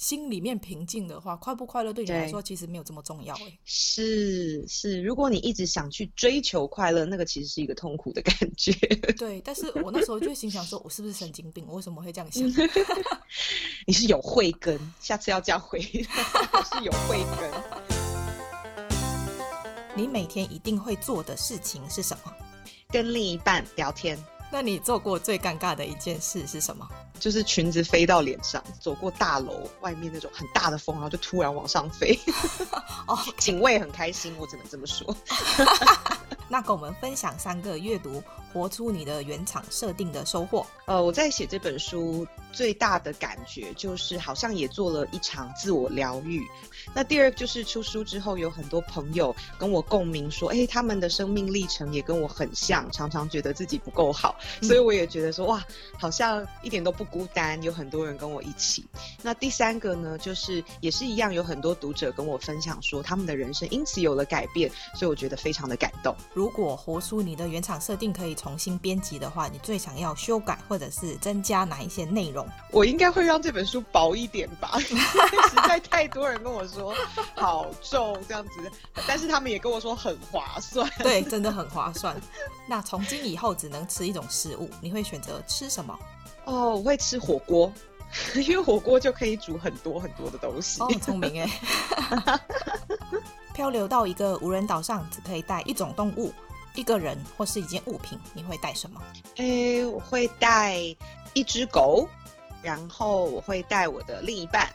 心里面平静的话，快不快乐对你来说其实没有这么重要哎。是是，如果你一直想去追求快乐，那个其实是一个痛苦的感觉。对，但是我那时候就心想说，我是不是神经病？我为什么会这样想？你是有慧根，下次要这样回，是有慧根。你每天一定会做的事情是什么？跟另一半聊天。那你做过最尴尬的一件事是什么？就是裙子飞到脸上，走过大楼外面那种很大的风，然后就突然往上飞。哦，警卫很开心，我只能这么说。那跟我们分享三个阅读活出你的原厂设定的收获。呃，我在写这本书最大的感觉就是，好像也做了一场自我疗愈。那第二就是出书之后，有很多朋友跟我共鸣，说，哎，他们的生命历程也跟我很像，常常觉得自己不够好，所以我也觉得说，哇，好像一点都不孤单，有很多人跟我一起。那第三个呢，就是也是一样，有很多读者跟我分享说，他们的人生因此有了改变，所以我觉得非常的感动。如果活出你的原厂设定可以重新编辑的话，你最想要修改或者是增加哪一些内容？我应该会让这本书薄一点吧，实在太多人跟我说好重这样子，但是他们也跟我说很划算。对，真的很划算。那从今以后只能吃一种食物，你会选择吃什么？哦，我会吃火锅，因为火锅就可以煮很多很多的东西。哦，聪明哎。漂流到一个无人岛上，只可以带一种动物、一个人或是一件物品，你会带什么？诶，我会带一只狗，然后我会带我的另一半，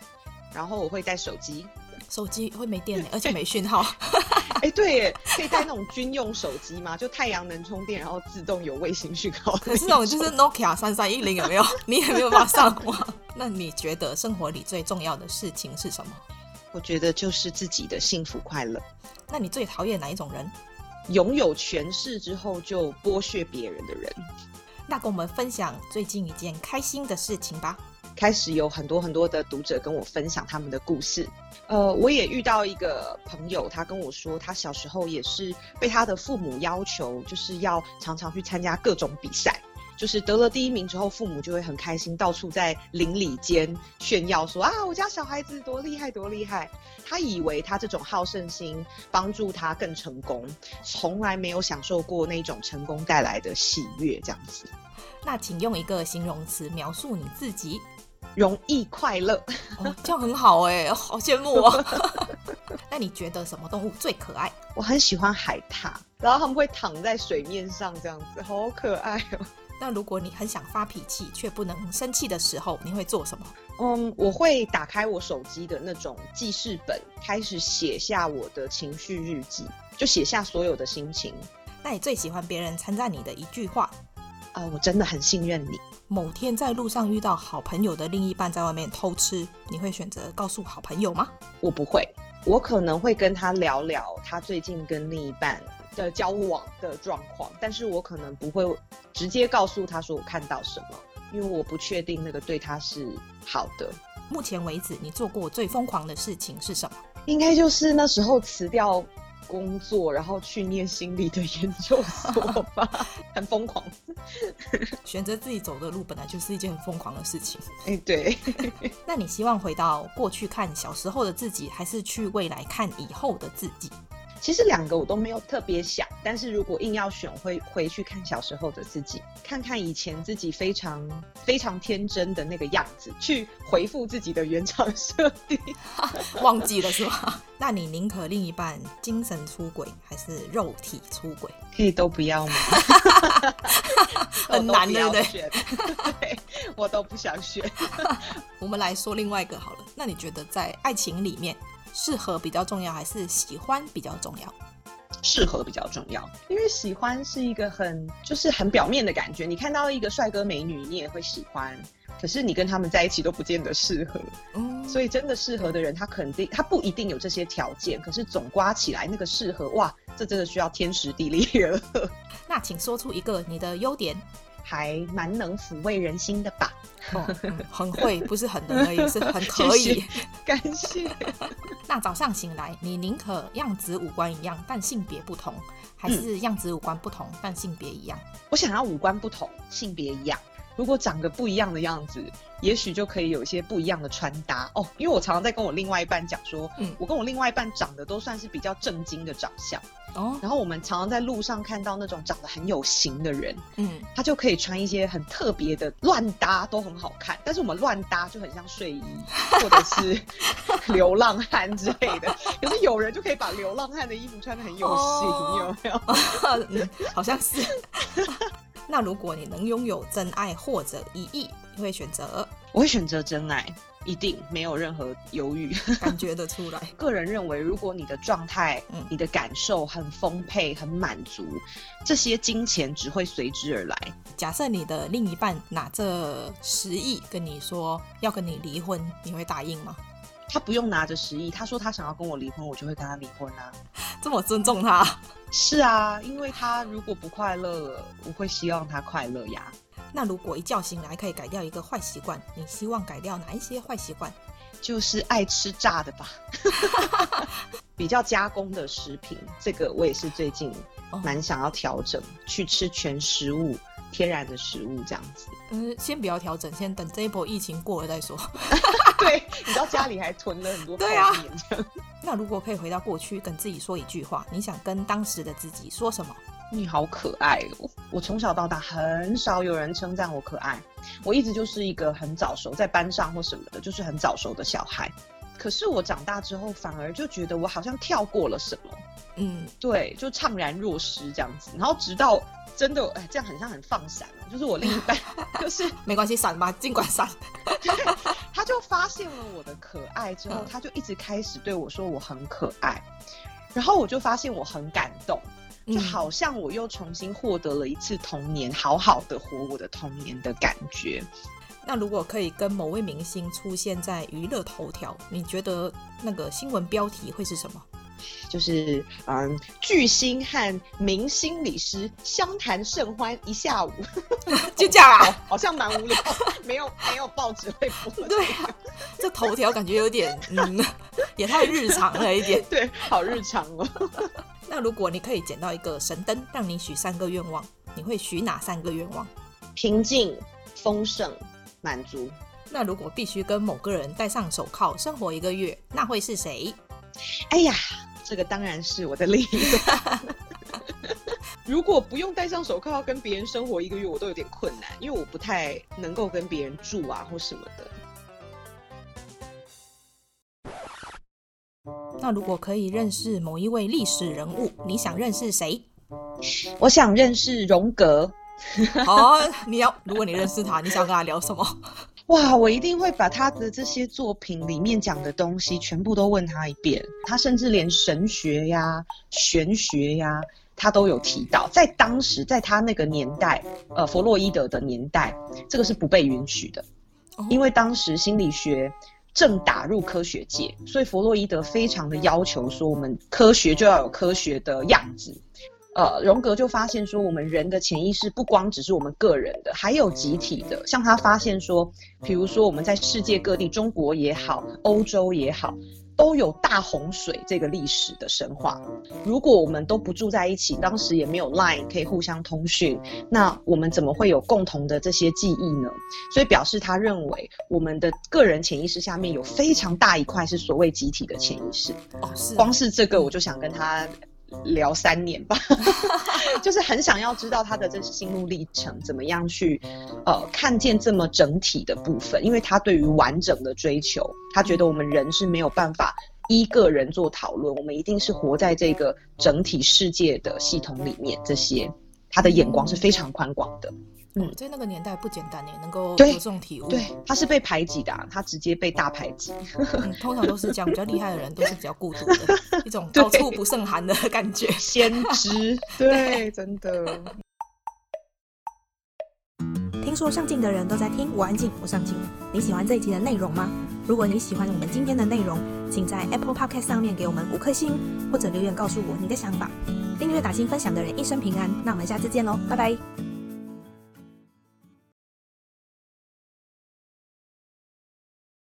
然后我会带手机。手机会没电，而且没讯号。哎，对耶，可以带那种军用手机吗？就太阳能充电，然后自动有卫星讯号。可是那种就是 Nokia 三三一零有没有？你也没有办法上网。那你觉得生活里最重要的事情是什么？我觉得就是自己的幸福快乐。那你最讨厌哪一种人？拥有权势之后就剥削别人的人。那跟我们分享最近一件开心的事情吧。开始有很多很多的读者跟我分享他们的故事。呃，我也遇到一个朋友，他跟我说，他小时候也是被他的父母要求，就是要常常去参加各种比赛。就是得了第一名之后，父母就会很开心，到处在邻里间炫耀说啊，我家小孩子多厉害，多厉害。他以为他这种好胜心帮助他更成功，从来没有享受过那种成功带来的喜悦。这样子，那请用一个形容词描述你自己：容易快乐。哦，这样很好哎，好羡慕啊。那你觉得什么动物最可爱？我很喜欢海獭，然后他们会躺在水面上，这样子好可爱哦。那如果你很想发脾气却不能生气的时候，你会做什么？嗯，我会打开我手机的那种记事本，开始写下我的情绪日记，就写下所有的心情。那你最喜欢别人称赞你的一句话？啊、呃，我真的很信任你。某天在路上遇到好朋友的另一半在外面偷吃，你会选择告诉好朋友吗？我不会，我可能会跟他聊聊他最近跟另一半的交往的状况，但是我可能不会直接告诉他说我看到什么，因为我不确定那个对他是好的。目前为止，你做过最疯狂的事情是什么？应该就是那时候辞掉工作，然后去念心理的研究所吧，很疯狂。选择自己走的路本来就是一件很疯狂的事情。哎、欸，对。那你希望回到过去看小时候的自己，还是去未来看以后的自己？其实两个我都没有特别想，但是如果硬要选，会回去看小时候的自己，看看以前自己非常非常天真的那个样子，去回复自己的原厂设定。忘记了是吧？那你宁可另一半精神出轨，还是肉体出轨？可以都不要吗？很难，对不对？对，我都不想选。我们来说另外一个好了。那你觉得在爱情里面，适合比较重要，还是喜欢比较重要？适合比较重要，因为喜欢是一个很就是很表面的感觉。你看到一个帅哥美女，你也会喜欢，可是你跟他们在一起都不见得适合。嗯，所以真的适合的人，他肯定他不一定有这些条件，可是总刮起来那个适合，哇，这真的需要天时地利人和。那请说出一个你的优点。还蛮能抚慰人心的吧？哦嗯、很会，不是很能而已，是很 可以。谢谢感谢。那早上醒来，你宁可样子五官一样，但性别不同，还是样子五官不同，但性别一样？我想要五官不同，性别一样。如果长得不一样的样子，也许就可以有一些不一样的穿搭哦。因为我常常在跟我另外一半讲说，嗯，我跟我另外一半长得都算是比较正经的长相哦。然后我们常常在路上看到那种长得很有型的人，嗯，他就可以穿一些很特别的乱搭，都很好看。但是我们乱搭就很像睡衣或者是 流浪汉之类的。可是有人就可以把流浪汉的衣服穿的很有型，哦、有没有？嗯，好像是。那如果你能拥有真爱或者一亿，你会选择？我会选择真爱，一定没有任何犹豫，感觉得出来。个人认为，如果你的状态、嗯、你的感受很丰沛、很满足，这些金钱只会随之而来。假设你的另一半拿着十亿跟你说要跟你离婚，你会答应吗？他不用拿着十亿，他说他想要跟我离婚，我就会跟他离婚啊。这么尊重他？是啊，因为他如果不快乐了，我会希望他快乐呀。那如果一觉醒来可以改掉一个坏习惯，你希望改掉哪一些坏习惯？就是爱吃炸的吧，比较加工的食品，这个我也是最近蛮想要调整，哦、去吃全食物。天然的食物这样子，嗯，先不要调整，先等这一波疫情过了再说。对，你知道家里还囤了很多 泡面。这样。那如果可以回到过去，跟自己说一句话，你想跟当时的自己说什么？你好可爱哦！我从小到大很少有人称赞我可爱，我一直就是一个很早熟，在班上或什么的，就是很早熟的小孩。可是我长大之后，反而就觉得我好像跳过了什么。嗯，对，就怅然若失这样子，然后直到。真的，哎，这样很像很放闪，就是我另一半，就是 没关系，闪吧，尽管闪。他就发现了我的可爱之后，他就一直开始对我说我很可爱，然后我就发现我很感动，就好像我又重新获得了一次童年，好好的活我的童年的感觉。那如果可以跟某位明星出现在娱乐头条，你觉得那个新闻标题会是什么？就是嗯，巨星和明星理师相谈甚欢一下午，就这样啊？好像蛮无聊，没有没有报纸会播。对啊，这头条感觉有点嗯，也太日常了一点。对，好日常哦。那如果你可以捡到一个神灯，让你许三个愿望，你会许哪三个愿望？平静、丰盛、满足。那如果必须跟某个人戴上手铐生活一个月，那会是谁？哎呀！这个当然是我的另一半。如果不用戴上手铐跟别人生活一个月，我都有点困难，因为我不太能够跟别人住啊或什么的。那如果可以认识某一位历史人物，你想认识谁？我想认识荣格。好，你要，如果你认识他，你想跟他聊什么？哇，我一定会把他的这些作品里面讲的东西全部都问他一遍。他甚至连神学呀、玄学呀，他都有提到。在当时，在他那个年代，呃，弗洛伊德的年代，这个是不被允许的，因为当时心理学正打入科学界，所以弗洛伊德非常的要求说，我们科学就要有科学的样子。呃，荣格就发现说，我们人的潜意识不光只是我们个人的，还有集体的。像他发现说，比如说我们在世界各地，中国也好，欧洲也好，都有大洪水这个历史的神话。如果我们都不住在一起，当时也没有 Line 可以互相通讯，那我们怎么会有共同的这些记忆呢？所以表示他认为，我们的个人潜意识下面有非常大一块是所谓集体的潜意识。哦，是。光是这个，我就想跟他。聊三年吧，就是很想要知道他的这心路历程，怎么样去呃看见这么整体的部分，因为他对于完整的追求，他觉得我们人是没有办法一个人做讨论，我们一定是活在这个整体世界的系统里面，这些他的眼光是非常宽广的。嗯，在那个年代不简单呢，能够有这种体悟。对，他是被排挤的，啊，他直接被大排挤。嗯，通常都是这样，比较厉害的人都是比较孤独的，一种高处不胜寒的感觉。先知，对，真的。听说上镜的人都在听，我安静，我上镜。你喜欢这一集的内容吗？如果你喜欢我们今天的内容，请在 Apple Podcast 上面给我们五颗星，或者留言告诉我你的想法。订阅、打星、分享的人一生平安。那我们下次见喽，拜拜。